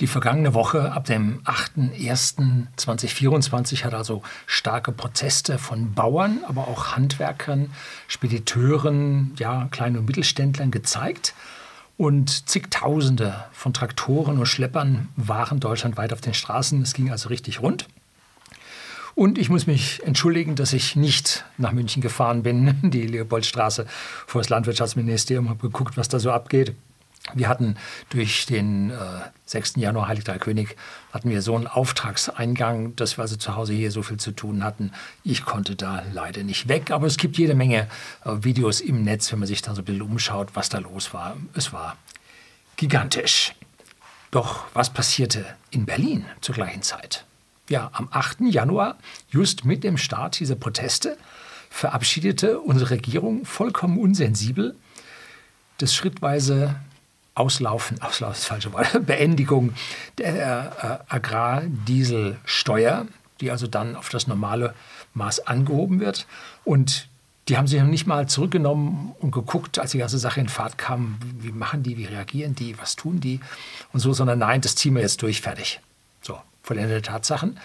Die vergangene Woche ab dem 8.01.2024 hat also starke Proteste von Bauern, aber auch Handwerkern, Spediteuren, ja, kleinen und Mittelständlern gezeigt. Und zigtausende von Traktoren und Schleppern waren deutschlandweit auf den Straßen. Es ging also richtig rund. Und ich muss mich entschuldigen, dass ich nicht nach München gefahren bin, die Leopoldstraße vor das Landwirtschaftsministerium, habe geguckt, was da so abgeht. Wir hatten durch den äh, 6. Januar Heilig Drei König hatten wir so einen Auftragseingang, dass wir also zu Hause hier so viel zu tun hatten. Ich konnte da leider nicht weg, aber es gibt jede Menge äh, Videos im Netz, wenn man sich da so ein bisschen umschaut, was da los war. Es war gigantisch. Doch was passierte in Berlin zur gleichen Zeit? Ja, am 8. Januar, just mit dem Start dieser Proteste, verabschiedete unsere Regierung vollkommen unsensibel das schrittweise Auslaufen, Auslaufen ist falsche Wort, Beendigung der äh, Agrardieselsteuer, die also dann auf das normale Maß angehoben wird. Und die haben sich noch nicht mal zurückgenommen und geguckt, als die ganze Sache in Fahrt kam, wie machen die, wie reagieren die, was tun die und so, sondern nein, das ziehen wir jetzt durch, fertig. So, vollendete Tatsachen.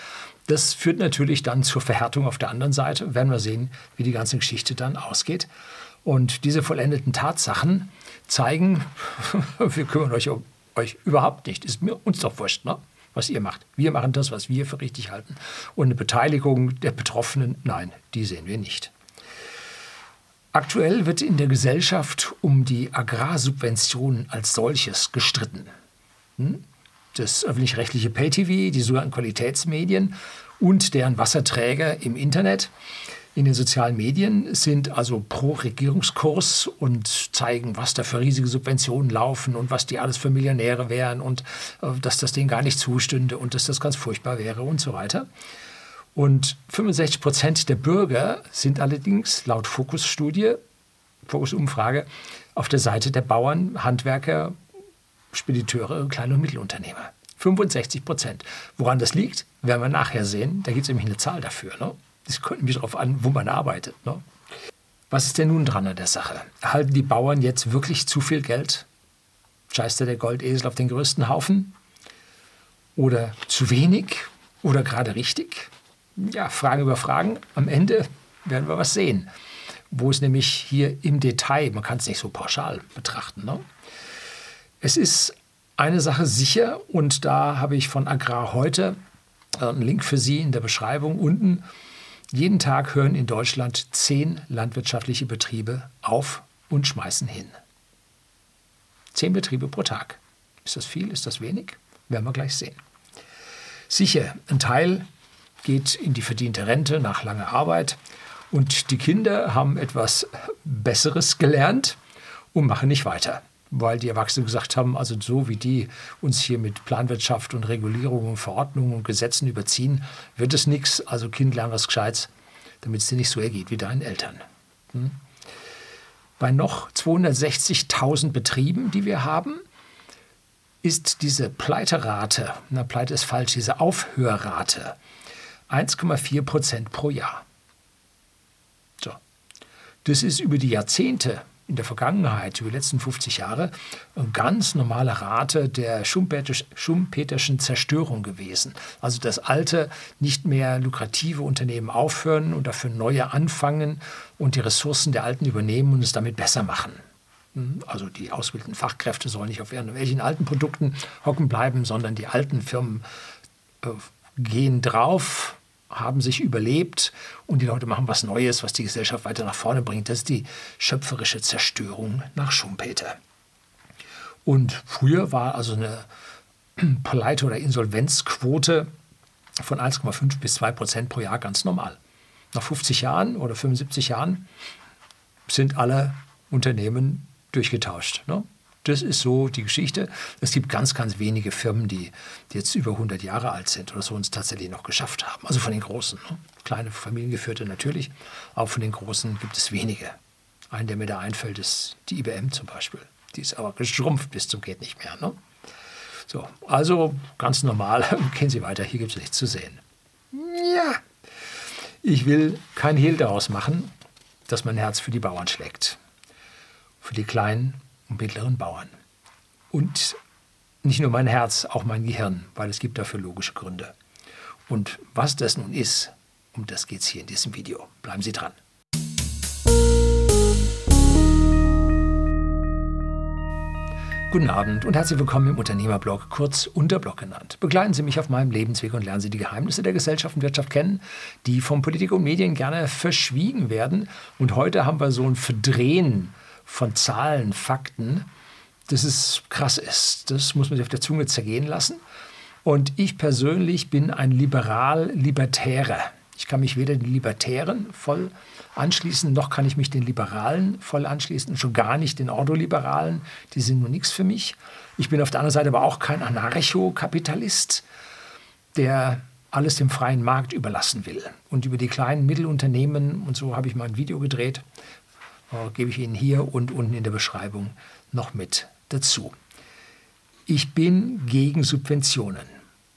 Das führt natürlich dann zur Verhärtung auf der anderen Seite. Werden wir sehen, wie die ganze Geschichte dann ausgeht. Und diese vollendeten Tatsachen zeigen, wir kümmern euch um euch überhaupt nicht. Ist mir uns doch wurscht, ne? was ihr macht. Wir machen das, was wir für richtig halten. Und eine Beteiligung der Betroffenen, nein, die sehen wir nicht. Aktuell wird in der Gesellschaft um die Agrarsubventionen als solches gestritten. Hm? Das öffentlich-rechtliche Pay-TV, die sogenannten Qualitätsmedien und deren Wasserträger im Internet in den sozialen Medien sind also pro Regierungskurs und zeigen, was da für riesige Subventionen laufen und was die alles für Millionäre wären und äh, dass das denen gar nicht zustünde und dass das ganz furchtbar wäre und so weiter. Und 65 Prozent der Bürger sind allerdings laut Fokus-Studie, Fokus-Umfrage, auf der Seite der Bauern, Handwerker, Spediteure, kleine und Mittelunternehmer. 65 Prozent. Woran das liegt, werden wir nachher sehen. Da gibt es nämlich eine Zahl dafür. Ne? Das kommt nämlich darauf an, wo man arbeitet. Ne? Was ist denn nun dran an der Sache? Erhalten die Bauern jetzt wirklich zu viel Geld? Scheißt der Goldesel auf den größten Haufen? Oder zu wenig? Oder gerade richtig? Ja, Fragen über Fragen. Am Ende werden wir was sehen. Wo es nämlich hier im Detail, man kann es nicht so pauschal betrachten. Ne? Es ist eine Sache sicher und da habe ich von Agrar heute äh, einen Link für Sie in der Beschreibung unten. Jeden Tag hören in Deutschland zehn landwirtschaftliche Betriebe auf und schmeißen hin. Zehn Betriebe pro Tag. Ist das viel? Ist das wenig? Werden wir gleich sehen. Sicher, ein Teil geht in die verdiente Rente nach langer Arbeit und die Kinder haben etwas Besseres gelernt und machen nicht weiter weil die Erwachsenen gesagt haben, also so wie die uns hier mit Planwirtschaft und Regulierung und Verordnungen und Gesetzen überziehen, wird es nichts. Also Kind, lern was Gescheites, damit es dir nicht so ergeht wie deinen Eltern. Hm? Bei noch 260.000 Betrieben, die wir haben, ist diese Pleiterate, na Pleite ist falsch, diese Aufhörrate 1,4 Prozent pro Jahr. So. Das ist über die Jahrzehnte in der Vergangenheit, über die letzten 50 Jahre, eine ganz normale Rate der schumpeterschen Zerstörung gewesen. Also das alte, nicht mehr lukrative Unternehmen aufhören und dafür neue anfangen und die Ressourcen der alten übernehmen und es damit besser machen. Hm, also die ausgebildeten Fachkräfte sollen nicht auf irgendwelchen alten Produkten hocken bleiben, sondern die alten Firmen äh, gehen drauf, haben sich überlebt und die Leute machen was Neues, was die Gesellschaft weiter nach vorne bringt. Das ist die schöpferische Zerstörung nach Schumpeter. Und früher war also eine Pleite- oder Insolvenzquote von 1,5 bis 2 Prozent pro Jahr ganz normal. Nach 50 Jahren oder 75 Jahren sind alle Unternehmen durchgetauscht. Ne? Das ist so die Geschichte. Es gibt ganz, ganz wenige Firmen, die, die jetzt über 100 Jahre alt sind oder so uns tatsächlich noch geschafft haben. Also von den Großen. Ne? Kleine familiengeführte natürlich, aber von den Großen gibt es wenige. Ein, der mir da einfällt, ist die IBM zum Beispiel. Die ist aber geschrumpft bis zum geht nicht mehr. Ne? So, also ganz normal, gehen Sie weiter, hier gibt es nichts zu sehen. Ja, ich will kein Hehl daraus machen, dass mein Herz für die Bauern schlägt. Für die kleinen und mittleren Bauern. Und nicht nur mein Herz, auch mein Gehirn, weil es gibt dafür logische Gründe. Und was das nun ist, um das geht es hier in diesem Video. Bleiben Sie dran. Guten Abend und herzlich willkommen im Unternehmerblog, kurz Unterblog genannt. Begleiten Sie mich auf meinem Lebensweg und lernen Sie die Geheimnisse der Gesellschaft und Wirtschaft kennen, die von Politik und Medien gerne verschwiegen werden. Und heute haben wir so ein Verdrehen von Zahlen, Fakten, das ist krass ist. Das muss man sich auf der Zunge zergehen lassen. Und ich persönlich bin ein Liberal-Libertärer. Ich kann mich weder den Libertären voll anschließen, noch kann ich mich den Liberalen voll anschließen und schon gar nicht den Ordoliberalen. Die sind nur nichts für mich. Ich bin auf der anderen Seite aber auch kein Anarchokapitalist, der alles dem freien Markt überlassen will. Und über die kleinen Mittelunternehmen, und so habe ich mal ein Video gedreht, äh, gebe ich Ihnen hier und unten in der Beschreibung noch mit dazu. Ich bin gegen Subventionen.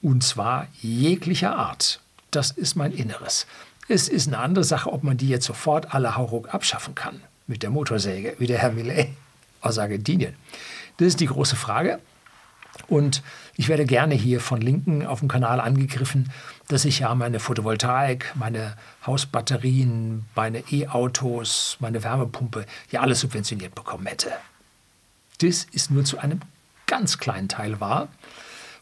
Und zwar jeglicher Art. Das ist mein Inneres. Es ist eine andere Sache, ob man die jetzt sofort alle Hauruck abschaffen kann. Mit der Motorsäge, wie der Herr Millet aus Argentinien. Das ist die große Frage. Und ich werde gerne hier von Linken auf dem Kanal angegriffen, dass ich ja meine Photovoltaik, meine Hausbatterien, meine E-Autos, meine Wärmepumpe ja alles subventioniert bekommen hätte. Das ist nur zu einem ganz kleinen Teil wahr.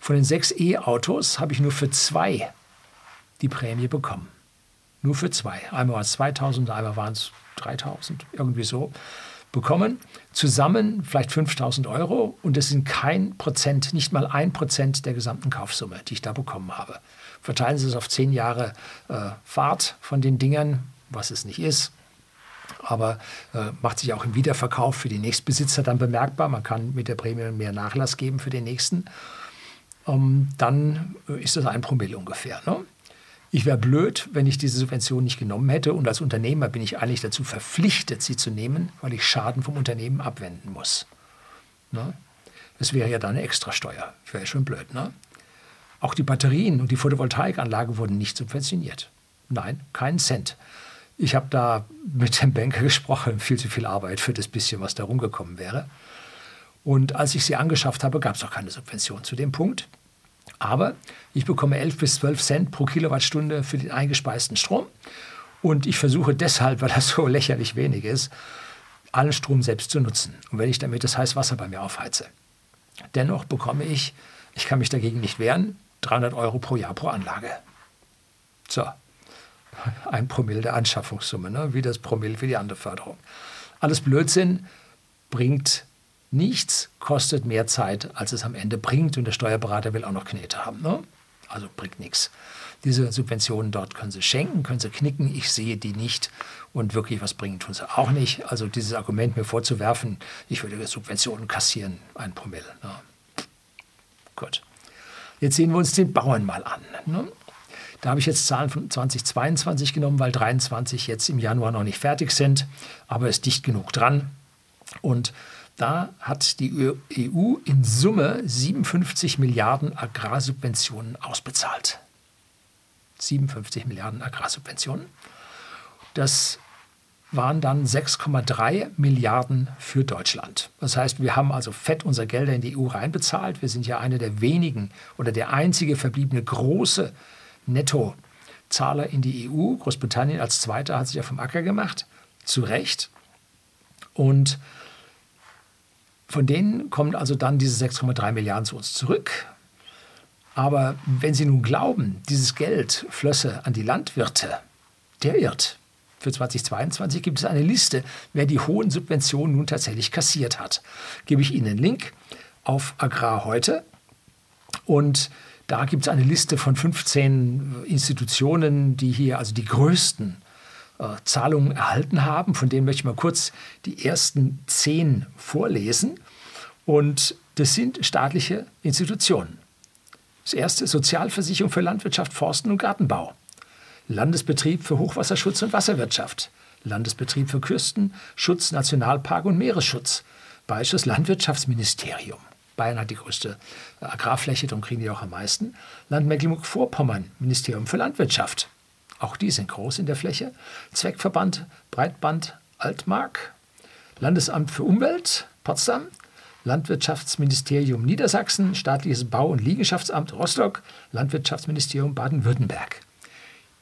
Von den sechs E-Autos habe ich nur für zwei die Prämie bekommen. Nur für zwei. Einmal waren es 2000, einmal waren es 3000, irgendwie so bekommen. Zusammen vielleicht 5000 Euro und das sind kein Prozent, nicht mal ein Prozent der gesamten Kaufsumme, die ich da bekommen habe. Verteilen Sie es auf zehn Jahre äh, Fahrt von den Dingern, was es nicht ist. Aber äh, macht sich auch im Wiederverkauf für die Nächstbesitzer dann bemerkbar. Man kann mit der Prämie mehr Nachlass geben für den nächsten. Ähm, dann äh, ist das ein Promille ungefähr. Ne? Ich wäre blöd, wenn ich diese Subvention nicht genommen hätte. Und als Unternehmer bin ich eigentlich dazu verpflichtet, sie zu nehmen, weil ich Schaden vom Unternehmen abwenden muss. Ne? Das wäre ja dann eine Extrasteuer. Wäre ja schon blöd. Ne? Auch die Batterien und die Photovoltaikanlage wurden nicht subventioniert. Nein, keinen Cent. Ich habe da mit dem Banker gesprochen, viel zu viel Arbeit für das bisschen, was da rumgekommen wäre. Und als ich sie angeschafft habe, gab es auch keine Subvention zu dem Punkt. Aber ich bekomme 11 bis 12 Cent pro Kilowattstunde für den eingespeisten Strom. Und ich versuche deshalb, weil das so lächerlich wenig ist, allen Strom selbst zu nutzen. Und wenn ich damit das heiße Wasser bei mir aufheize. Dennoch bekomme ich, ich kann mich dagegen nicht wehren, 300 Euro pro Jahr pro Anlage. So, ein Promille der Anschaffungssumme, ne? wie das Promille für die andere Förderung. Alles Blödsinn bringt Nichts kostet mehr Zeit, als es am Ende bringt und der Steuerberater will auch noch Knete haben. Ne? Also bringt nichts. Diese Subventionen dort können Sie schenken, können Sie knicken. Ich sehe die nicht und wirklich was bringen tun sie auch nicht. Also dieses Argument mir vorzuwerfen, ich würde Subventionen kassieren, ein Promille. Ne? Gut. Jetzt sehen wir uns den Bauern mal an. Ne? Da habe ich jetzt Zahlen von 2022 genommen, weil 23 jetzt im Januar noch nicht fertig sind, aber ist dicht genug dran. Und da hat die EU in Summe 57 Milliarden Agrarsubventionen ausbezahlt. 57 Milliarden Agrarsubventionen. Das waren dann 6,3 Milliarden für Deutschland. Das heißt, wir haben also fett unser Gelder in die EU reinbezahlt. Wir sind ja eine der wenigen oder der einzige verbliebene große Nettozahler in die EU. Großbritannien als Zweiter hat sich ja vom Acker gemacht, zu Recht. Und von denen kommen also dann diese 6,3 Milliarden zu uns zurück. Aber wenn Sie nun glauben, dieses Geld flösse an die Landwirte, der irrt. Für 2022 gibt es eine Liste, wer die hohen Subventionen nun tatsächlich kassiert hat. Gebe ich Ihnen einen Link auf Agrar heute. Und da gibt es eine Liste von 15 Institutionen, die hier also die größten Zahlungen erhalten haben. Von denen möchte ich mal kurz die ersten zehn vorlesen. Und das sind staatliche Institutionen. Das erste Sozialversicherung für Landwirtschaft, Forsten und Gartenbau. Landesbetrieb für Hochwasserschutz und Wasserwirtschaft. Landesbetrieb für Küstenschutz, Nationalpark und Meeresschutz. Bayerisches Landwirtschaftsministerium. Bayern hat die größte Agrarfläche, darum kriegen die auch am meisten. Land Mecklenburg-Vorpommern, Ministerium für Landwirtschaft. Auch die sind groß in der Fläche. Zweckverband Breitband Altmark, Landesamt für Umwelt Potsdam, Landwirtschaftsministerium Niedersachsen, staatliches Bau- und Liegenschaftsamt Rostock, Landwirtschaftsministerium Baden-Württemberg.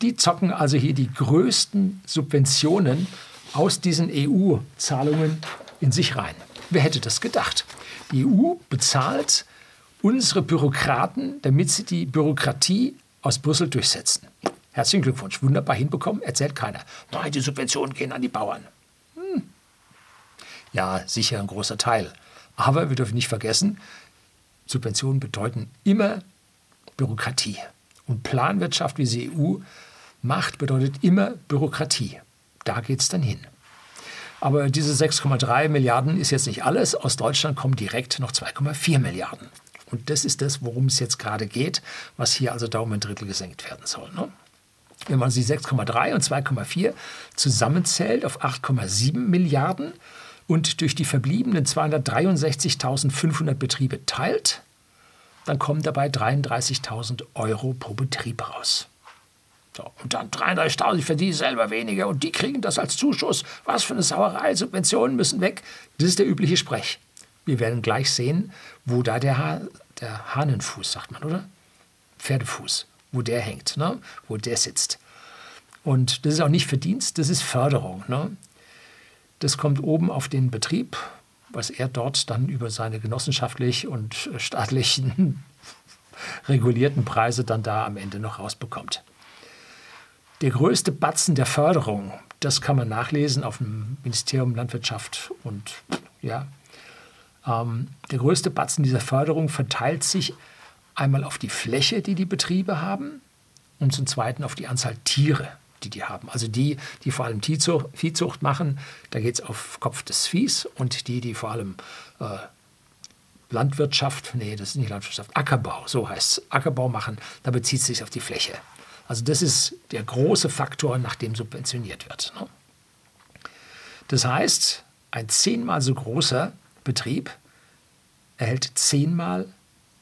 Die zocken also hier die größten Subventionen aus diesen EU-Zahlungen in sich rein. Wer hätte das gedacht? Die EU bezahlt unsere Bürokraten, damit sie die Bürokratie aus Brüssel durchsetzen. Herzlichen Glückwunsch, wunderbar hinbekommen, erzählt keiner. Nein, die Subventionen gehen an die Bauern. Hm. Ja, sicher ein großer Teil. Aber wir dürfen nicht vergessen, Subventionen bedeuten immer Bürokratie. Und Planwirtschaft, wie sie EU macht, bedeutet immer Bürokratie. Da geht es dann hin. Aber diese 6,3 Milliarden ist jetzt nicht alles. Aus Deutschland kommen direkt noch 2,4 Milliarden. Und das ist das, worum es jetzt gerade geht, was hier also da um ein Drittel gesenkt werden soll. Ne? Wenn man sie 6,3 und 2,4 zusammenzählt auf 8,7 Milliarden, und durch die verbliebenen 263.500 Betriebe teilt, dann kommen dabei 33.000 Euro pro Betrieb raus. So, und dann 33.000, ich verdiene selber weniger und die kriegen das als Zuschuss. Was für eine Sauerei, Subventionen müssen weg. Das ist der übliche Sprech. Wir werden gleich sehen, wo da der, ha der Hahnenfuß, sagt man, oder? Pferdefuß, wo der hängt, ne? wo der sitzt. Und das ist auch nicht Verdienst, das ist Förderung. Ne? Das kommt oben auf den Betrieb, was er dort dann über seine genossenschaftlich und staatlichen regulierten Preise dann da am Ende noch rausbekommt. Der größte Batzen der Förderung, das kann man nachlesen auf dem Ministerium Landwirtschaft und ja, ähm, der größte Batzen dieser Förderung verteilt sich einmal auf die Fläche, die die Betriebe haben und zum Zweiten auf die Anzahl Tiere, die die haben. Also die, die vor allem Viehzucht, machen, da geht es auf Kopf des Viehs und die, die vor allem äh, Landwirtschaft, nee, das ist nicht Landwirtschaft, Ackerbau, so heißt es, Ackerbau machen, da bezieht es sich auf die Fläche. Also das ist der große Faktor, nach dem subventioniert wird. Ne? Das heißt, ein zehnmal so großer Betrieb erhält zehnmal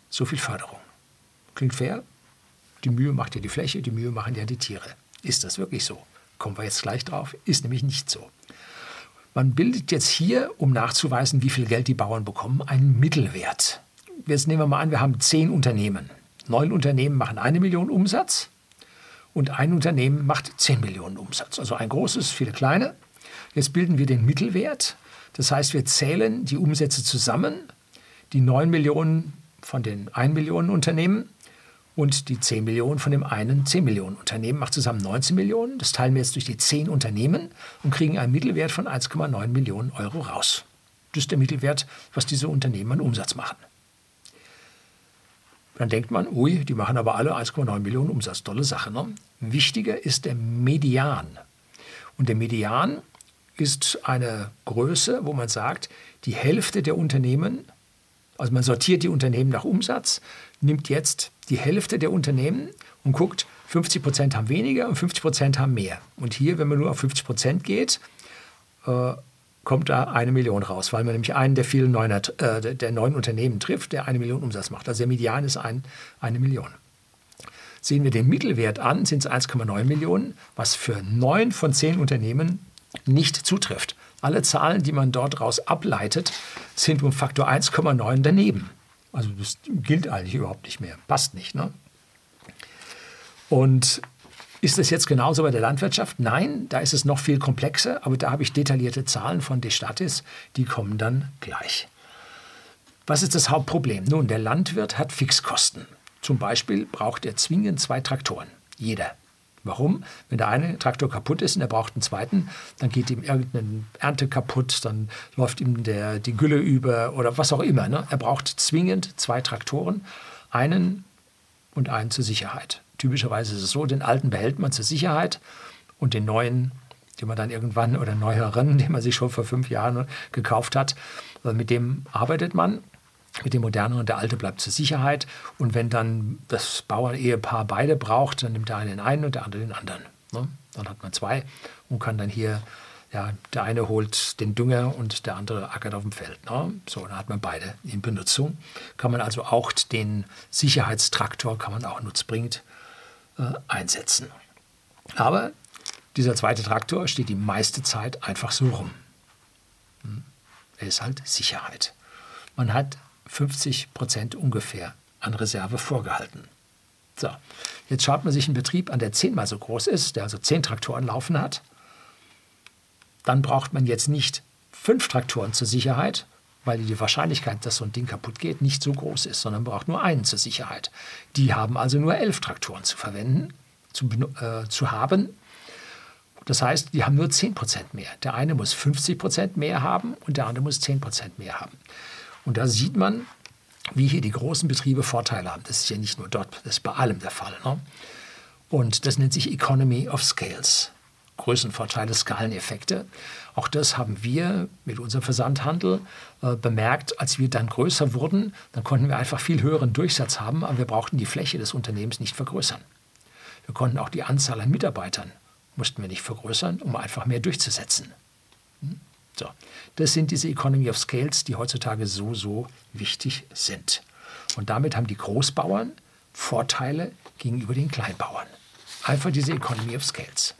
so viel Förderung. Klingt fair? Die Mühe macht ja die Fläche, die Mühe machen ja die Tiere. Ist das wirklich so? Kommen wir jetzt gleich drauf. Ist nämlich nicht so. Man bildet jetzt hier, um nachzuweisen, wie viel Geld die Bauern bekommen, einen Mittelwert. Jetzt nehmen wir mal an, wir haben zehn Unternehmen. Neun Unternehmen machen eine Million Umsatz und ein Unternehmen macht zehn Millionen Umsatz. Also ein großes, viele kleine. Jetzt bilden wir den Mittelwert. Das heißt, wir zählen die Umsätze zusammen, die neun Millionen von den ein Millionen Unternehmen und die 10 Millionen von dem einen 10 Millionen Unternehmen macht zusammen 19 Millionen. Das teilen wir jetzt durch die 10 Unternehmen und kriegen einen Mittelwert von 1,9 Millionen Euro raus. Das ist der Mittelwert, was diese Unternehmen an Umsatz machen. Dann denkt man, ui, die machen aber alle 1,9 Millionen Umsatz. Tolle Sache. Ne? Wichtiger ist der Median. Und der Median ist eine Größe, wo man sagt, die Hälfte der Unternehmen, also man sortiert die Unternehmen nach Umsatz, nimmt jetzt die Hälfte der Unternehmen und guckt, 50 Prozent haben weniger und 50 Prozent haben mehr. Und hier, wenn man nur auf 50 Prozent geht, äh, kommt da eine Million raus, weil man nämlich einen der vielen neuen, äh, der neuen Unternehmen trifft, der eine Million Umsatz macht. Also der Median ist ein, eine Million. Sehen wir den Mittelwert an, sind es 1,9 Millionen, was für neun von zehn Unternehmen nicht zutrifft. Alle Zahlen, die man dort raus ableitet, sind um Faktor 1,9 daneben. Also das gilt eigentlich überhaupt nicht mehr, passt nicht. Ne? Und ist das jetzt genauso bei der Landwirtschaft? Nein, da ist es noch viel komplexer, aber da habe ich detaillierte Zahlen von Destatis, die kommen dann gleich. Was ist das Hauptproblem? Nun, der Landwirt hat Fixkosten. Zum Beispiel braucht er zwingend zwei Traktoren. Jeder. Warum? Wenn der eine Traktor kaputt ist und er braucht einen zweiten, dann geht ihm irgendeine Ernte kaputt, dann läuft ihm der, die Gülle über oder was auch immer. Ne? Er braucht zwingend zwei Traktoren, einen und einen zur Sicherheit. Typischerweise ist es so, den alten behält man zur Sicherheit und den neuen, den man dann irgendwann oder neueren, den man sich schon vor fünf Jahren gekauft hat, mit dem arbeitet man mit dem Modernen und der Alte bleibt zur Sicherheit. Und wenn dann das Bauernehepaar beide braucht, dann nimmt der eine den einen und der andere den anderen. Ne? Dann hat man zwei und kann dann hier, ja, der eine holt den Dünger und der andere ackert auf dem Feld. Ne? So, dann hat man beide in Benutzung. Kann man also auch den Sicherheitstraktor, kann man auch nutzbringend äh, einsetzen. Aber dieser zweite Traktor steht die meiste Zeit einfach so rum. Hm? Er ist halt Sicherheit. Man hat 50 Prozent ungefähr an Reserve vorgehalten. So, jetzt schaut man sich einen Betrieb an, der zehnmal so groß ist, der also zehn Traktoren laufen hat. Dann braucht man jetzt nicht fünf Traktoren zur Sicherheit, weil die Wahrscheinlichkeit, dass so ein Ding kaputt geht, nicht so groß ist, sondern braucht nur einen zur Sicherheit. Die haben also nur elf Traktoren zu verwenden, zu, äh, zu haben. Das heißt, die haben nur 10% mehr. Der eine muss 50% mehr haben und der andere muss 10% mehr haben. Und da sieht man, wie hier die großen Betriebe Vorteile haben. Das ist ja nicht nur dort, das ist bei allem der Fall. Ne? Und das nennt sich Economy of Scales. Größenvorteile, Skaleneffekte. Auch das haben wir mit unserem Versandhandel äh, bemerkt. Als wir dann größer wurden, dann konnten wir einfach viel höheren Durchsatz haben, aber wir brauchten die Fläche des Unternehmens nicht vergrößern. Wir konnten auch die Anzahl an Mitarbeitern, mussten wir nicht vergrößern, um einfach mehr durchzusetzen. So, das sind diese Economy of Scales, die heutzutage so, so wichtig sind. Und damit haben die Großbauern Vorteile gegenüber den Kleinbauern. Einfach diese Economy of Scales.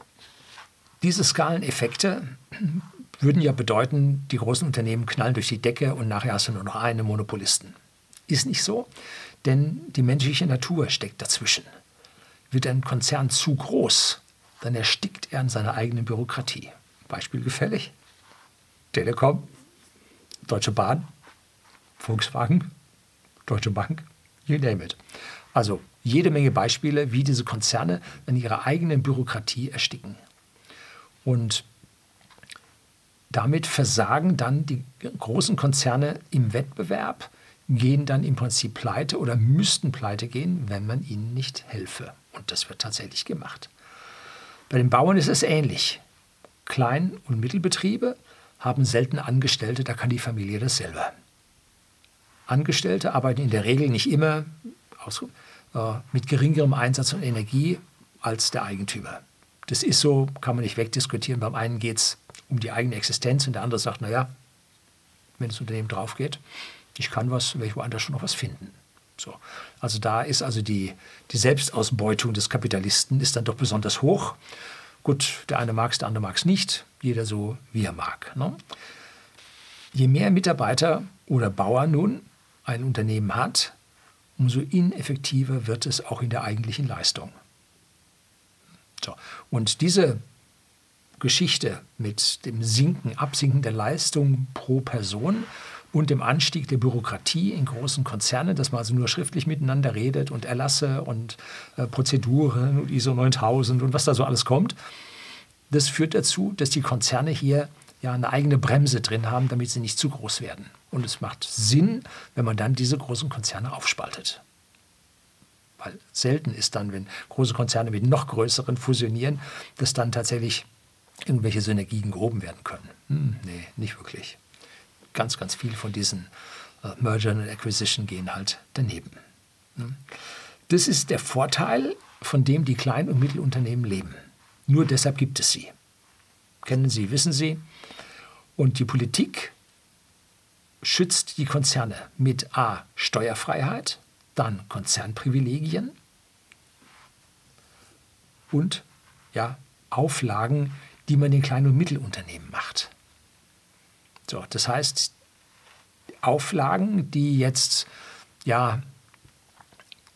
Diese Skaleneffekte würden ja bedeuten, die großen Unternehmen knallen durch die Decke und nachher hast du nur noch einen Monopolisten. Ist nicht so, denn die menschliche Natur steckt dazwischen. Wird ein Konzern zu groß, dann erstickt er in seiner eigenen Bürokratie. Beispiel gefällig? Telekom, Deutsche Bahn, Volkswagen, Deutsche Bank, you name it. Also jede Menge Beispiele, wie diese Konzerne in ihrer eigenen Bürokratie ersticken. Und damit versagen dann die großen Konzerne im Wettbewerb, gehen dann im Prinzip pleite oder müssten pleite gehen, wenn man ihnen nicht helfe. Und das wird tatsächlich gemacht. Bei den Bauern ist es ähnlich. Klein- und Mittelbetriebe haben selten Angestellte, da kann die Familie das selber. Angestellte arbeiten in der Regel nicht immer aus, äh, mit geringerem Einsatz von Energie als der Eigentümer. Das ist so, kann man nicht wegdiskutieren. Beim einen geht es um die eigene Existenz und der andere sagt, naja, wenn das Unternehmen drauf geht, ich kann was, werde ich woanders schon noch was finden. So. Also da ist also die, die Selbstausbeutung des Kapitalisten ist dann doch besonders hoch. Gut, der eine mag es, der andere mag es nicht. Jeder so, wie er mag. Ne? Je mehr Mitarbeiter oder Bauer nun ein Unternehmen hat, umso ineffektiver wird es auch in der eigentlichen Leistung. So. Und diese Geschichte mit dem Sinken, Absinken der Leistung pro Person und dem Anstieg der Bürokratie in großen Konzernen, dass man also nur schriftlich miteinander redet und Erlasse und äh, Prozeduren und ISO 9000 und was da so alles kommt, das führt dazu, dass die Konzerne hier ja eine eigene Bremse drin haben, damit sie nicht zu groß werden. Und es macht Sinn, wenn man dann diese großen Konzerne aufspaltet. Weil selten ist dann, wenn große Konzerne mit noch größeren fusionieren, dass dann tatsächlich irgendwelche Synergien gehoben werden können. Hm, nee, nicht wirklich. Ganz, ganz viel von diesen äh, Merger und Acquisition gehen halt daneben. Hm. Das ist der Vorteil, von dem die Klein- und Mittelunternehmen leben. Nur deshalb gibt es sie. Kennen Sie, wissen Sie. Und die Politik schützt die Konzerne mit A. Steuerfreiheit, dann Konzernprivilegien und ja, Auflagen, die man den Klein- und Mittelunternehmen macht. So, das heißt, Auflagen, die jetzt ja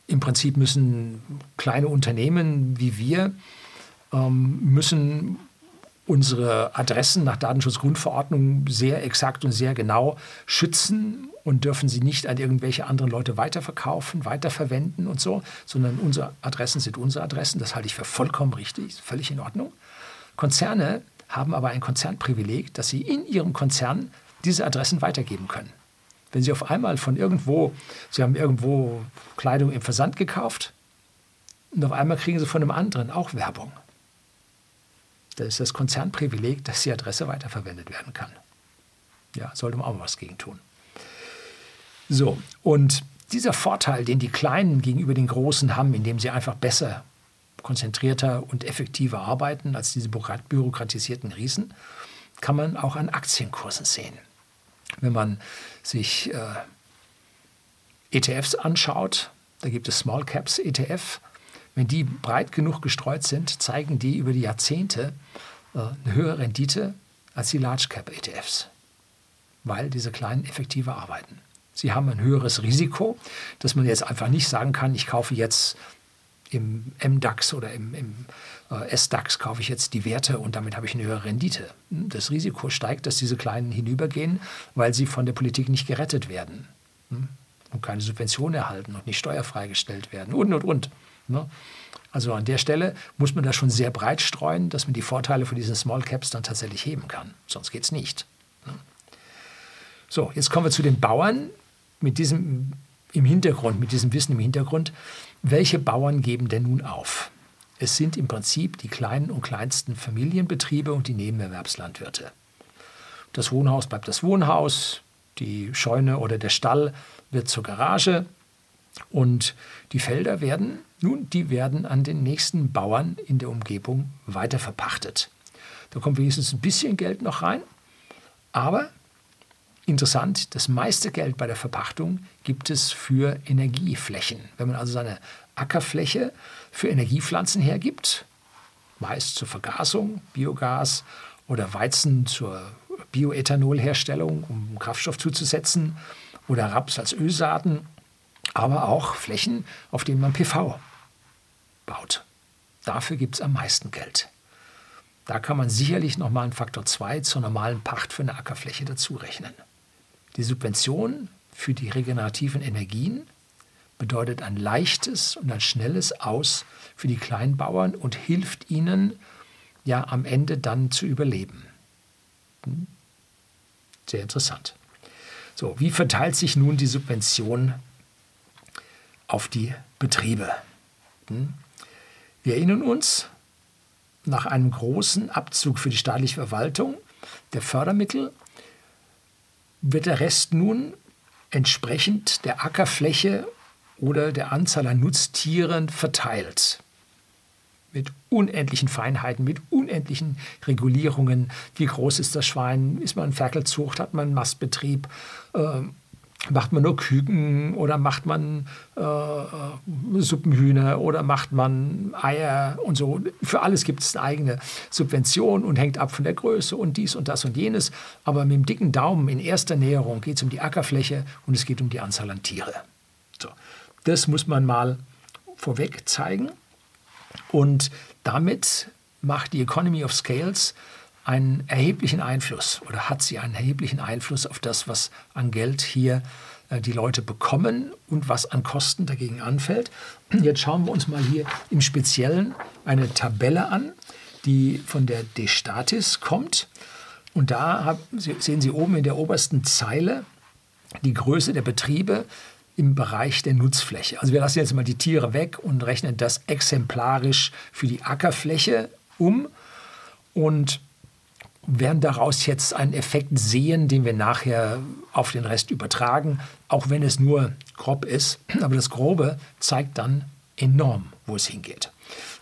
im Prinzip müssen kleine Unternehmen wie wir ähm, müssen unsere Adressen nach Datenschutzgrundverordnung sehr exakt und sehr genau schützen und dürfen sie nicht an irgendwelche anderen Leute weiterverkaufen, weiterverwenden und so, sondern unsere Adressen sind unsere Adressen. Das halte ich für vollkommen richtig, völlig in Ordnung. Konzerne haben aber ein Konzernprivileg, dass sie in ihrem Konzern diese Adressen weitergeben können. Wenn Sie auf einmal von irgendwo, Sie haben irgendwo Kleidung im Versand gekauft und auf einmal kriegen Sie von einem anderen auch Werbung das ist das Konzernprivileg, dass die Adresse weiterverwendet werden kann. Ja, sollte man auch was gegen tun. So, und dieser Vorteil, den die Kleinen gegenüber den Großen haben, indem sie einfach besser, konzentrierter und effektiver arbeiten als diese bürokratisierten Riesen, kann man auch an Aktienkursen sehen. Wenn man sich äh, ETFs anschaut, da gibt es Small Caps ETF, wenn die breit genug gestreut sind, zeigen die über die Jahrzehnte äh, eine höhere Rendite als die Large Cap ETFs, weil diese kleinen effektiver arbeiten. Sie haben ein höheres Risiko, dass man jetzt einfach nicht sagen kann, ich kaufe jetzt im MDAX oder im, im äh, SDAX kaufe ich jetzt die Werte und damit habe ich eine höhere Rendite. Hm, das Risiko steigt, dass diese Kleinen hinübergehen, weil sie von der Politik nicht gerettet werden hm, und keine Subventionen erhalten und nicht steuerfrei gestellt werden und, und, und. Ne? Also an der Stelle muss man das schon sehr breit streuen, dass man die Vorteile von diesen Small Caps dann tatsächlich heben kann. Sonst geht es nicht. Ne? So, jetzt kommen wir zu den Bauern mit diesem im Hintergrund, mit diesem Wissen im Hintergrund. Welche Bauern geben denn nun auf? Es sind im Prinzip die kleinen und kleinsten Familienbetriebe und die Nebenerwerbslandwirte. Das Wohnhaus bleibt das Wohnhaus, die Scheune oder der Stall wird zur Garage und die Felder werden, nun, die werden an den nächsten Bauern in der Umgebung weiterverpachtet. Da kommt wenigstens ein bisschen Geld noch rein, aber interessant, das meiste Geld bei der Verpachtung gibt es für Energieflächen. Wenn man also seine Ackerfläche für Energiepflanzen hergibt, meist zur Vergasung, Biogas oder Weizen zur Bioethanolherstellung, um Kraftstoff zuzusetzen, oder Raps als Ölsaaten, aber auch Flächen, auf denen man PV baut. Dafür gibt es am meisten Geld. Da kann man sicherlich nochmal einen Faktor 2 zur normalen Pacht für eine Ackerfläche dazu rechnen. Die Subvention für die regenerativen Energien bedeutet ein leichtes und ein schnelles Aus für die Kleinbauern und hilft ihnen ja am Ende dann zu überleben. Hm? Sehr interessant. So, wie verteilt sich nun die Subvention auf die Betriebe? Hm? Wir erinnern uns, nach einem großen Abzug für die staatliche Verwaltung der Fördermittel wird der Rest nun entsprechend der Ackerfläche oder der Anzahl an Nutztieren verteilt. Mit unendlichen Feinheiten, mit unendlichen Regulierungen. Wie groß ist das Schwein? Ist man Ferkelzucht? Hat man Mastbetrieb? Äh, macht man nur Küken oder macht man äh, Suppenhühner oder macht man Eier und so. Für alles gibt es eine eigene Subvention und hängt ab von der Größe und dies und das und jenes. Aber mit dem dicken Daumen in erster Näherung geht es um die Ackerfläche und es geht um die Anzahl an Tiere. So. Das muss man mal vorweg zeigen. Und damit macht die Economy of Scales einen erheblichen Einfluss oder hat sie einen erheblichen Einfluss auf das, was an Geld hier äh, die Leute bekommen und was an Kosten dagegen anfällt. Jetzt schauen wir uns mal hier im Speziellen eine Tabelle an, die von der Destatis kommt. Und da sehen Sie oben in der obersten Zeile die Größe der Betriebe im Bereich der Nutzfläche. Also wir lassen jetzt mal die Tiere weg und rechnen das exemplarisch für die Ackerfläche um und werden daraus jetzt einen Effekt sehen, den wir nachher auf den Rest übertragen, auch wenn es nur grob ist. Aber das Grobe zeigt dann enorm, wo es hingeht.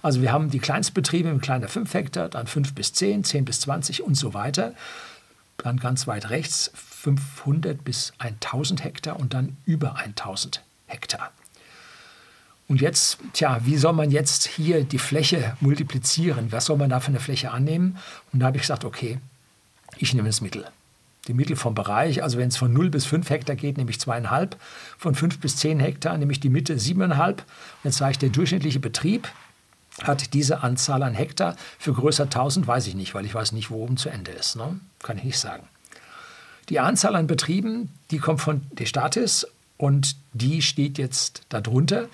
Also wir haben die Kleinstbetriebe mit kleiner 5 Hektar, dann 5 bis 10, 10 bis 20 und so weiter. Dann ganz weit rechts 500 bis 1000 Hektar und dann über 1000 Hektar. Und jetzt, tja, wie soll man jetzt hier die Fläche multiplizieren? Was soll man da für eine Fläche annehmen? Und da habe ich gesagt, okay, ich nehme das Mittel. Die Mittel vom Bereich, also wenn es von 0 bis 5 Hektar geht, nehme ich 2,5. Von 5 bis 10 Hektar nehme ich die Mitte 7,5. Und jetzt sage ich, der durchschnittliche Betrieb hat diese Anzahl an Hektar. Für größer 1000 weiß ich nicht, weil ich weiß nicht, wo oben zu Ende ist. Ne? Kann ich nicht sagen. Die Anzahl an Betrieben, die kommt von der Statis und die steht jetzt darunter.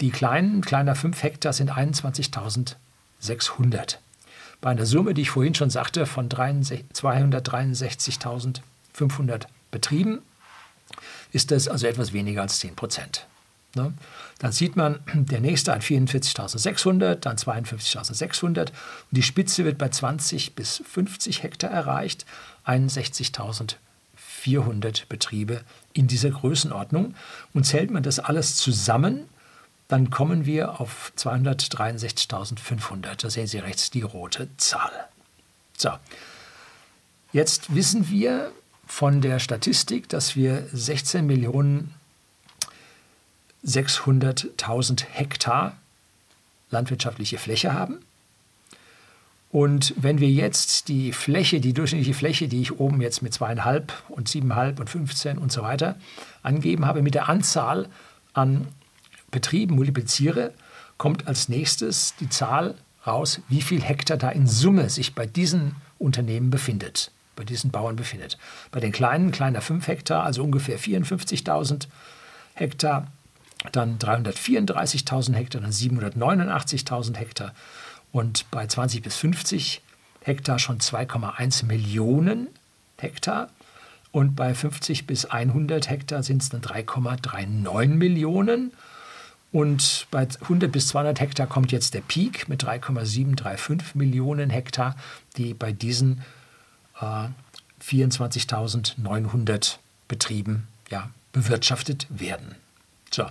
Die kleinen, kleiner 5 Hektar sind 21.600. Bei einer Summe, die ich vorhin schon sagte, von 263.500 Betrieben, ist das also etwas weniger als 10 Prozent. Ne? Dann sieht man, der nächste hat 44.600, dann 52.600 und die Spitze wird bei 20 bis 50 Hektar erreicht, 61.400 Betriebe in dieser Größenordnung. Und zählt man das alles zusammen, dann kommen wir auf 263.500. Da sehen Sie rechts die rote Zahl. So, jetzt wissen wir von der Statistik, dass wir 16 Millionen 600.000 Hektar landwirtschaftliche Fläche haben. Und wenn wir jetzt die Fläche, die durchschnittliche Fläche, die ich oben jetzt mit zweieinhalb und siebeneinhalb und 15 und so weiter angegeben habe, mit der Anzahl an Betrieben multipliziere, kommt als nächstes die Zahl raus, wie viel Hektar da in Summe sich bei diesen Unternehmen befindet, bei diesen Bauern befindet. Bei den kleinen, kleiner 5 Hektar, also ungefähr 54.000 Hektar, dann 334.000 Hektar, dann 789.000 Hektar und bei 20 bis 50 Hektar schon 2,1 Millionen Hektar und bei 50 bis 100 Hektar sind es dann 3,39 Millionen. Und bei 100 bis 200 Hektar kommt jetzt der Peak mit 3,735 Millionen Hektar, die bei diesen äh, 24.900 Betrieben ja, bewirtschaftet werden. So,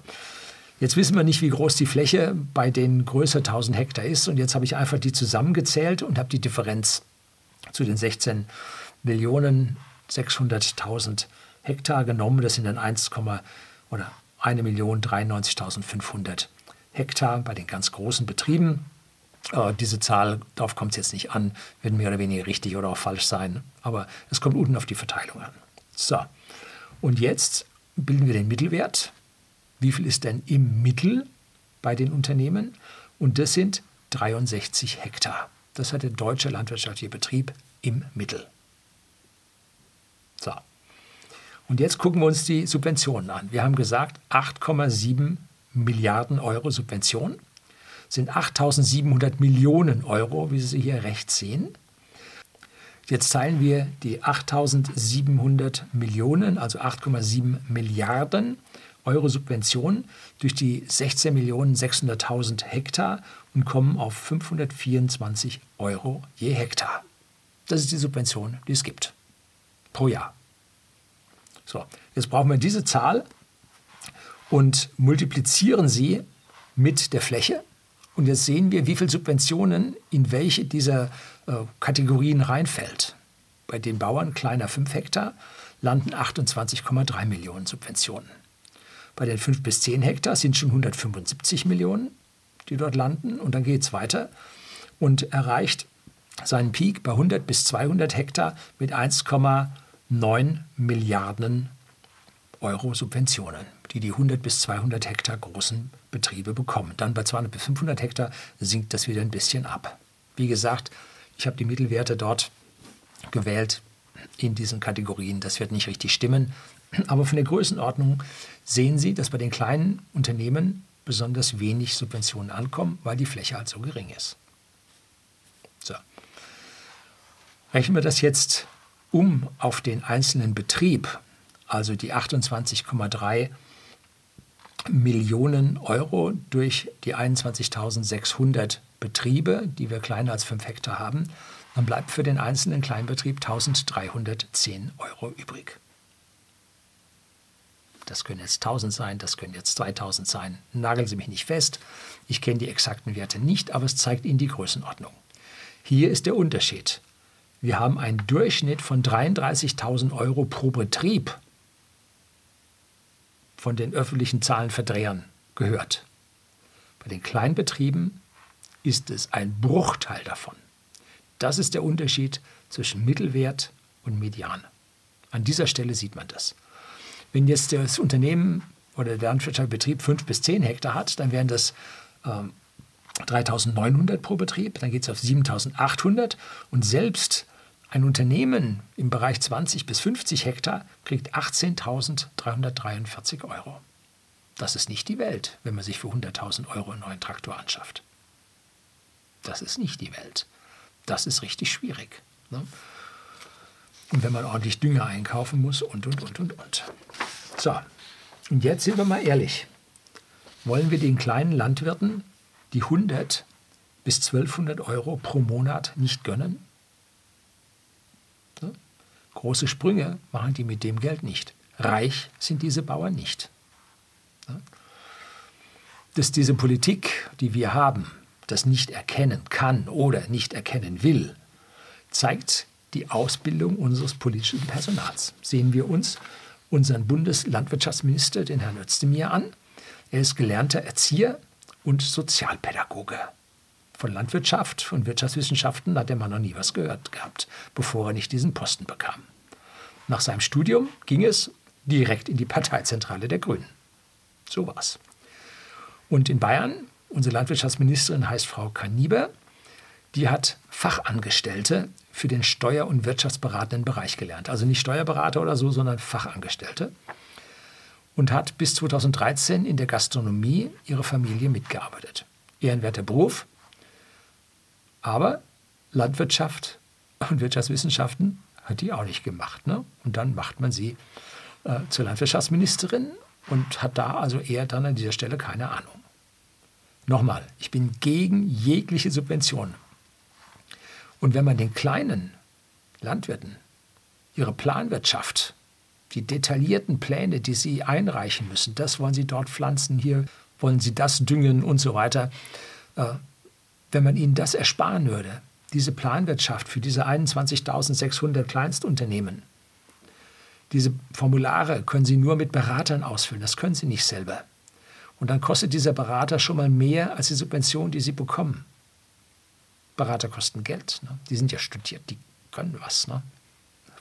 Jetzt wissen wir nicht, wie groß die Fläche bei den größer 1000 Hektar ist. Und jetzt habe ich einfach die zusammengezählt und habe die Differenz zu den 16 Millionen 600.000 Hektar genommen. Das sind dann 1, oder 1.093.500 Hektar bei den ganz großen Betrieben. Äh, diese Zahl, darauf kommt es jetzt nicht an, wird mehr oder weniger richtig oder auch falsch sein. Aber es kommt unten auf die Verteilung an. So, und jetzt bilden wir den Mittelwert wie viel ist denn im Mittel bei den Unternehmen? Und das sind 63 Hektar. Das hat der deutsche landwirtschaftliche Betrieb im Mittel. So. Und jetzt gucken wir uns die Subventionen an. Wir haben gesagt, 8,7 Milliarden Euro Subvention sind 8.700 Millionen Euro, wie Sie hier rechts sehen. Jetzt teilen wir die 8.700 Millionen, also 8,7 Milliarden Euro Subvention durch die 16.600.000 Hektar und kommen auf 524 Euro je Hektar. Das ist die Subvention, die es gibt pro Jahr. So, jetzt brauchen wir diese Zahl und multiplizieren sie mit der Fläche. Und jetzt sehen wir, wie viele Subventionen in welche dieser äh, Kategorien reinfällt. Bei den Bauern kleiner 5 Hektar landen 28,3 Millionen Subventionen. Bei den 5 bis 10 Hektar sind schon 175 Millionen, die dort landen. Und dann geht es weiter und erreicht seinen Peak bei 100 bis 200 Hektar mit 1,9 Milliarden Euro Subventionen, die die 100 bis 200 Hektar großen Betriebe bekommen. Dann bei 200 bis 500 Hektar sinkt das wieder ein bisschen ab. Wie gesagt, ich habe die Mittelwerte dort gewählt in diesen Kategorien. Das wird nicht richtig stimmen. Aber von der Größenordnung sehen Sie, dass bei den kleinen Unternehmen besonders wenig Subventionen ankommen, weil die Fläche halt so gering ist. So. Rechnen wir das jetzt um auf den einzelnen Betrieb, also die 28,3 Millionen Euro durch die 21.600 Betriebe, die wir kleiner als 5 Hektar haben, dann bleibt für den einzelnen Kleinbetrieb 1.310 Euro übrig. Das können jetzt 1000 sein, das können jetzt 2000 sein. Nageln Sie mich nicht fest. Ich kenne die exakten Werte nicht, aber es zeigt Ihnen die Größenordnung. Hier ist der Unterschied. Wir haben einen Durchschnitt von 33.000 Euro pro Betrieb von den öffentlichen Zahlenverdrehern gehört. Bei den Kleinbetrieben ist es ein Bruchteil davon. Das ist der Unterschied zwischen Mittelwert und Median. An dieser Stelle sieht man das. Wenn jetzt das Unternehmen oder der landwirtschaftliche Betrieb fünf bis zehn Hektar hat, dann wären das ähm, 3.900 pro Betrieb, dann geht es auf 7.800 und selbst ein Unternehmen im Bereich 20 bis 50 Hektar kriegt 18.343 Euro. Das ist nicht die Welt, wenn man sich für 100.000 Euro einen neuen Traktor anschafft. Das ist nicht die Welt. Das ist richtig schwierig. Ne? Und wenn man ordentlich Dünger einkaufen muss und, und, und, und, und. So, und jetzt sind wir mal ehrlich. Wollen wir den kleinen Landwirten die 100 bis 1200 Euro pro Monat nicht gönnen? So? Große Sprünge machen die mit dem Geld nicht. Reich sind diese Bauern nicht. So? Dass diese Politik, die wir haben, das nicht erkennen kann oder nicht erkennen will, zeigt die Ausbildung unseres politischen Personals. Sehen wir uns unseren Bundeslandwirtschaftsminister, den Herrn Özdemir, an. Er ist gelernter Erzieher und Sozialpädagoge. Von Landwirtschaft und Wirtschaftswissenschaften hat der Mann noch nie was gehört gehabt, bevor er nicht diesen Posten bekam. Nach seinem Studium ging es direkt in die Parteizentrale der Grünen. So war's. Und in Bayern, unsere Landwirtschaftsministerin heißt Frau Kaniber, die hat Fachangestellte für den steuer- und wirtschaftsberatenden Bereich gelernt. Also nicht Steuerberater oder so, sondern Fachangestellte. Und hat bis 2013 in der Gastronomie ihre Familie mitgearbeitet. Ehrenwerter Beruf, aber Landwirtschaft und Wirtschaftswissenschaften hat die auch nicht gemacht. Ne? Und dann macht man sie äh, zur Landwirtschaftsministerin und hat da also eher dann an dieser Stelle keine Ahnung. Nochmal, ich bin gegen jegliche Subventionen. Und wenn man den kleinen Landwirten ihre Planwirtschaft, die detaillierten Pläne, die sie einreichen müssen, das wollen sie dort pflanzen, hier wollen sie das düngen und so weiter, äh, wenn man ihnen das ersparen würde, diese Planwirtschaft für diese 21.600 Kleinstunternehmen, diese Formulare können Sie nur mit Beratern ausfüllen, das können Sie nicht selber. Und dann kostet dieser Berater schon mal mehr als die Subvention, die Sie bekommen. Berater kosten Geld. Ne? Die sind ja studiert, die können was. Ne?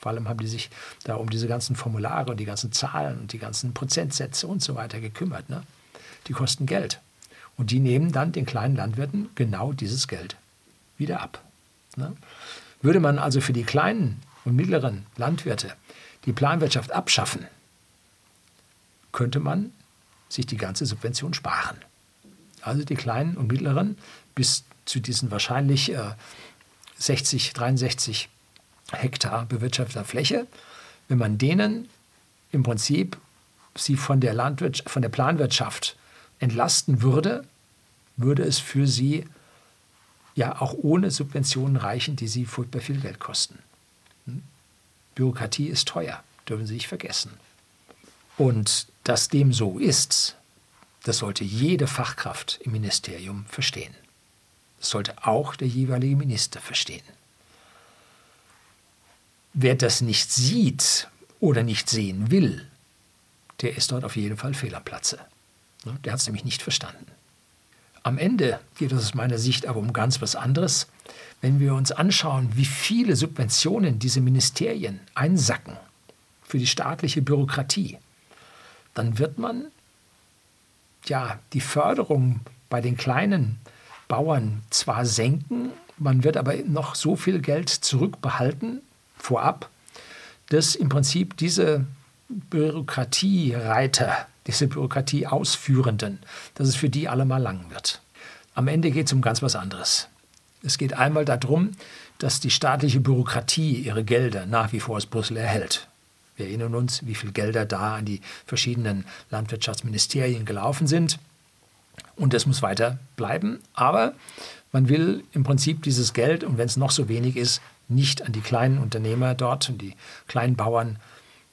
Vor allem haben die sich da um diese ganzen Formulare und die ganzen Zahlen und die ganzen Prozentsätze und so weiter gekümmert. Ne? Die kosten Geld. Und die nehmen dann den kleinen Landwirten genau dieses Geld wieder ab. Ne? Würde man also für die kleinen und mittleren Landwirte die Planwirtschaft abschaffen, könnte man sich die ganze Subvention sparen. Also die kleinen und mittleren bis zu diesen wahrscheinlich äh, 60, 63 Hektar bewirtschafteter Fläche, wenn man denen im Prinzip sie von der, Landwirtschaft, von der Planwirtschaft entlasten würde, würde es für sie ja auch ohne Subventionen reichen, die sie furchtbar viel Geld kosten. Hm? Bürokratie ist teuer, dürfen Sie nicht vergessen. Und dass dem so ist, das sollte jede Fachkraft im Ministerium verstehen. Das sollte auch der jeweilige Minister verstehen. Wer das nicht sieht oder nicht sehen will, der ist dort auf jeden Fall fehl am Platze. Ne, der hat es nämlich nicht verstanden. Am Ende geht es aus meiner Sicht aber um ganz was anderes. Wenn wir uns anschauen, wie viele Subventionen diese Ministerien einsacken für die staatliche Bürokratie, dann wird man ja die Förderung bei den kleinen Bauern zwar senken, man wird aber noch so viel Geld zurückbehalten vorab, dass im Prinzip diese Bürokratiereiter diese Bürokratie ausführenden, dass es für die alle mal lang wird. Am Ende geht es um ganz was anderes. Es geht einmal darum, dass die staatliche Bürokratie ihre Gelder nach wie vor aus Brüssel erhält. Wir erinnern uns, wie viele Gelder da an die verschiedenen Landwirtschaftsministerien gelaufen sind. Und das muss weiter bleiben. Aber man will im Prinzip dieses Geld, und wenn es noch so wenig ist, nicht an die kleinen Unternehmer dort und die kleinen Bauern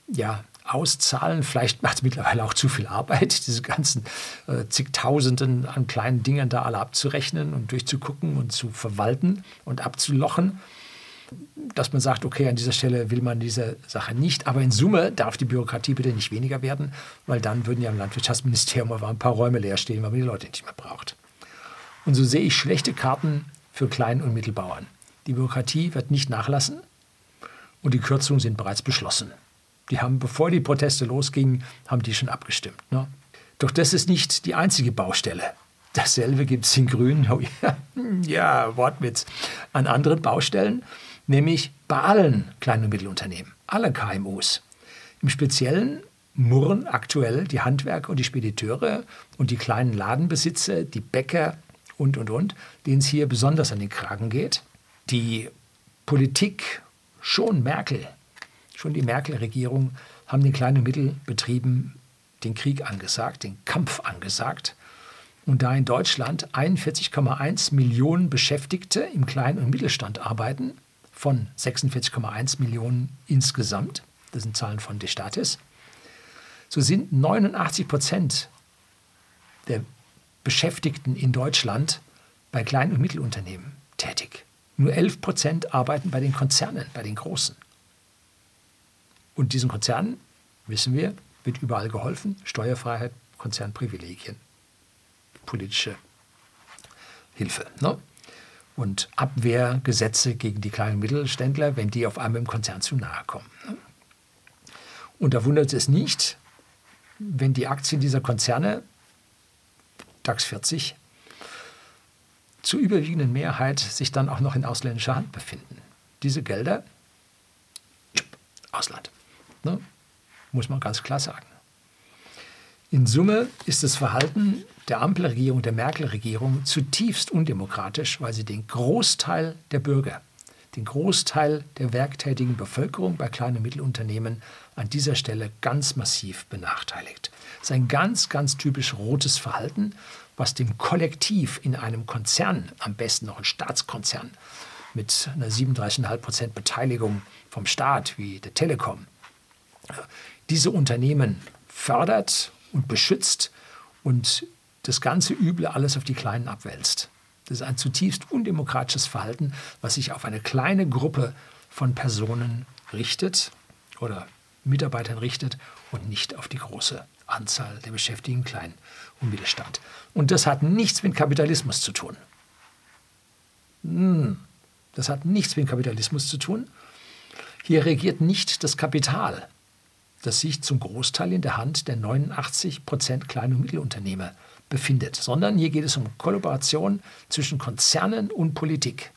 ja, auszahlen. Vielleicht macht es mittlerweile auch zu viel Arbeit, diese ganzen äh, zigtausenden an kleinen Dingen da alle abzurechnen und durchzugucken und zu verwalten und abzulochen. Dass man sagt, okay, an dieser Stelle will man diese Sache nicht, aber in Summe darf die Bürokratie bitte nicht weniger werden, weil dann würden ja im Landwirtschaftsministerium aber ein paar Räume leer stehen, weil man die Leute nicht mehr braucht. Und so sehe ich schlechte Karten für Klein- und Mittelbauern. Die Bürokratie wird nicht nachlassen und die Kürzungen sind bereits beschlossen. Die haben, bevor die Proteste losgingen, haben die schon abgestimmt. Ne? Doch das ist nicht die einzige Baustelle. Dasselbe gibt es in Grün, oh ja, ja, Wortwitz, an anderen Baustellen, nämlich bei allen kleinen und Mittelunternehmen, alle KMUs. Im Speziellen murren aktuell die Handwerker und die Spediteure und die kleinen Ladenbesitzer, die Bäcker und, und, und, denen es hier besonders an den Kragen geht. Die Politik, schon Merkel, Schon die Merkel-Regierung haben den kleinen und Mittelbetrieben den Krieg angesagt, den Kampf angesagt. Und da in Deutschland 41,1 Millionen Beschäftigte im Klein- und Mittelstand arbeiten, von 46,1 Millionen insgesamt, das sind Zahlen von Destatis, so sind 89 Prozent der Beschäftigten in Deutschland bei Klein- und Mittelunternehmen tätig. Nur 11 Prozent arbeiten bei den Konzernen, bei den Großen. Und diesen Konzernen, wissen wir, wird überall geholfen. Steuerfreiheit, Konzernprivilegien, politische Hilfe. Ne? und Abwehrgesetze gegen die kleinen Mittelständler, wenn die auf einmal im Konzern zu nahe kommen. Und da wundert es nicht, wenn die Aktien dieser Konzerne, DAX 40, zur überwiegenden Mehrheit sich dann auch noch in ausländischer Hand befinden. Diese Gelder, Ausland, ne? muss man ganz klar sagen. In Summe ist das Verhalten der Ampelregierung, der Merkel-Regierung zutiefst undemokratisch, weil sie den Großteil der Bürger, den Großteil der werktätigen Bevölkerung bei kleinen und Mittelunternehmen an dieser Stelle ganz massiv benachteiligt. Das ist ein ganz, ganz typisch rotes Verhalten, was dem Kollektiv in einem Konzern, am besten noch ein Staatskonzern, mit einer 37,5% Beteiligung vom Staat wie der Telekom, diese Unternehmen fördert und beschützt und das ganze Üble alles auf die Kleinen abwälzt. Das ist ein zutiefst undemokratisches Verhalten, was sich auf eine kleine Gruppe von Personen richtet oder Mitarbeitern richtet und nicht auf die große Anzahl der Beschäftigten Klein- und Mittelstand. Und das hat nichts mit Kapitalismus zu tun. Hm, das hat nichts mit Kapitalismus zu tun. Hier regiert nicht das Kapital, das sich zum Großteil in der Hand der 89 Prozent Klein- und Mittelunternehmer befindet, sondern hier geht es um Kollaboration zwischen Konzernen und Politik.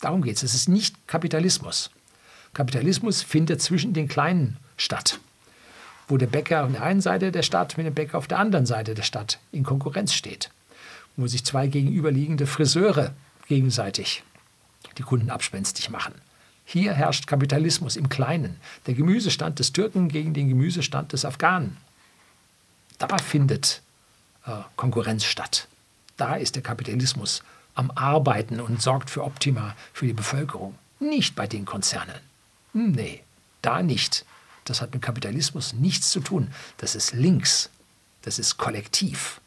Darum geht es. Es ist nicht Kapitalismus. Kapitalismus findet zwischen den Kleinen statt, wo der Bäcker auf der einen Seite der Stadt mit dem Bäcker auf der anderen Seite der Stadt in Konkurrenz steht, wo sich zwei gegenüberliegende Friseure gegenseitig die Kunden abspenstig machen. Hier herrscht Kapitalismus im Kleinen. Der Gemüsestand des Türken gegen den Gemüsestand des Afghanen. Da findet äh, Konkurrenz statt. Da ist der Kapitalismus am Arbeiten und sorgt für Optima für die Bevölkerung. Nicht bei den Konzernen. Nee, da nicht. Das hat mit Kapitalismus nichts zu tun. Das ist links. Das ist kollektiv.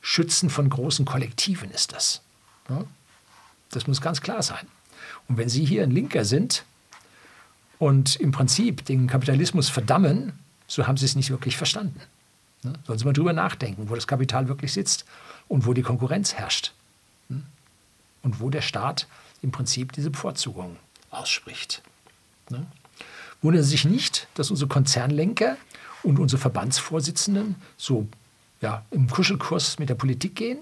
Schützen von großen Kollektiven ist das. Das muss ganz klar sein. Und wenn Sie hier ein Linker sind und im Prinzip den Kapitalismus verdammen, so haben Sie es nicht wirklich verstanden. Sollen Sie mal drüber nachdenken, wo das Kapital wirklich sitzt und wo die Konkurrenz herrscht. Und wo der Staat im Prinzip diese Bevorzugung ausspricht. Wundern Sie sich nicht, dass unsere Konzernlenker und unsere Verbandsvorsitzenden so ja, im Kuschelkurs mit der Politik gehen?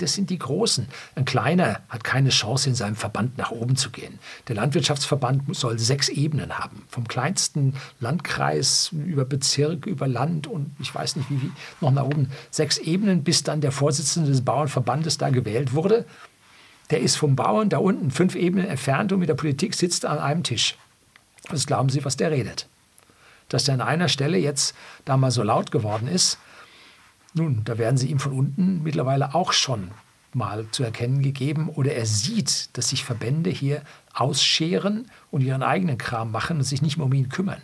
Das sind die Großen. Ein kleiner hat keine Chance, in seinem Verband nach oben zu gehen. Der Landwirtschaftsverband soll sechs Ebenen haben. Vom kleinsten Landkreis über Bezirk, über Land und ich weiß nicht wie, wie noch nach oben. Sechs Ebenen, bis dann der Vorsitzende des Bauernverbandes da gewählt wurde. Der ist vom Bauern da unten fünf Ebenen entfernt und mit der Politik sitzt an einem Tisch. Was glauben Sie, was der redet? Dass der an einer Stelle jetzt da mal so laut geworden ist, nun, da werden sie ihm von unten mittlerweile auch schon mal zu erkennen gegeben oder er sieht, dass sich Verbände hier ausscheren und ihren eigenen Kram machen und sich nicht mehr um ihn kümmern.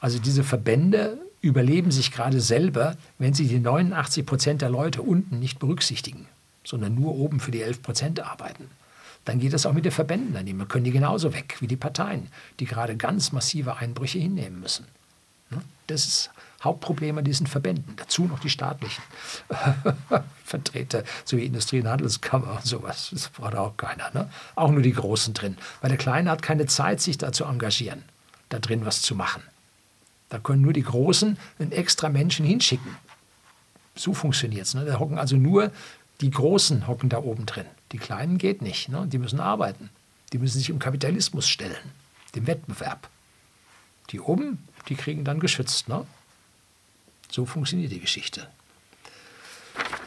Also diese Verbände überleben sich gerade selber, wenn sie die 89 Prozent der Leute unten nicht berücksichtigen, sondern nur oben für die 11 Prozent arbeiten. Dann geht das auch mit den Verbänden daneben. Können die genauso weg wie die Parteien, die gerade ganz massive Einbrüche hinnehmen müssen. Ne? Das ist Hauptproblem an diesen Verbänden. Dazu noch die staatlichen Vertreter, so wie Industrie- und Handelskammer und sowas. Das braucht auch keiner. Ne? Auch nur die Großen drin. Weil der Kleine hat keine Zeit, sich da zu engagieren, da drin was zu machen. Da können nur die Großen einen extra Menschen hinschicken. So funktioniert es. Ne? Da hocken also nur die Großen hocken da oben drin. Die Kleinen geht nicht. Ne? Die müssen arbeiten. Die müssen sich um Kapitalismus stellen, dem Wettbewerb. Die oben, die kriegen dann geschützt. Ne? So funktioniert die Geschichte.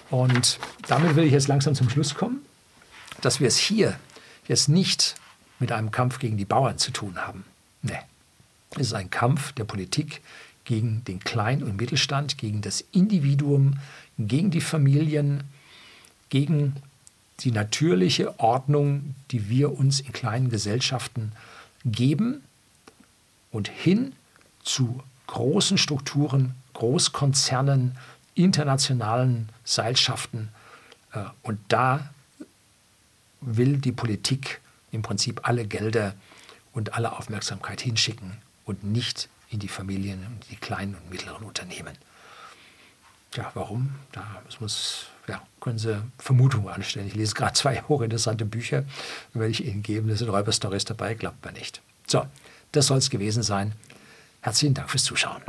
Und damit will ich jetzt langsam zum Schluss kommen, dass wir es hier jetzt nicht mit einem Kampf gegen die Bauern zu tun haben. Nee, es ist ein Kampf der Politik gegen den Klein- und Mittelstand, gegen das Individuum, gegen die Familien, gegen die natürliche Ordnung, die wir uns in kleinen Gesellschaften geben und hin zu großen Strukturen, Großkonzernen, internationalen Seilschaften. Äh, und da will die Politik im Prinzip alle Gelder und alle Aufmerksamkeit hinschicken und nicht in die Familien und die kleinen und mittleren Unternehmen. Tja, warum? Da muss, ja, können Sie Vermutungen anstellen. Ich lese gerade zwei hochinteressante Bücher, werde ich Ihnen geben. Da sind Räuberstories dabei, glaubt man nicht. So, das soll es gewesen sein. Herzlichen Dank fürs Zuschauen.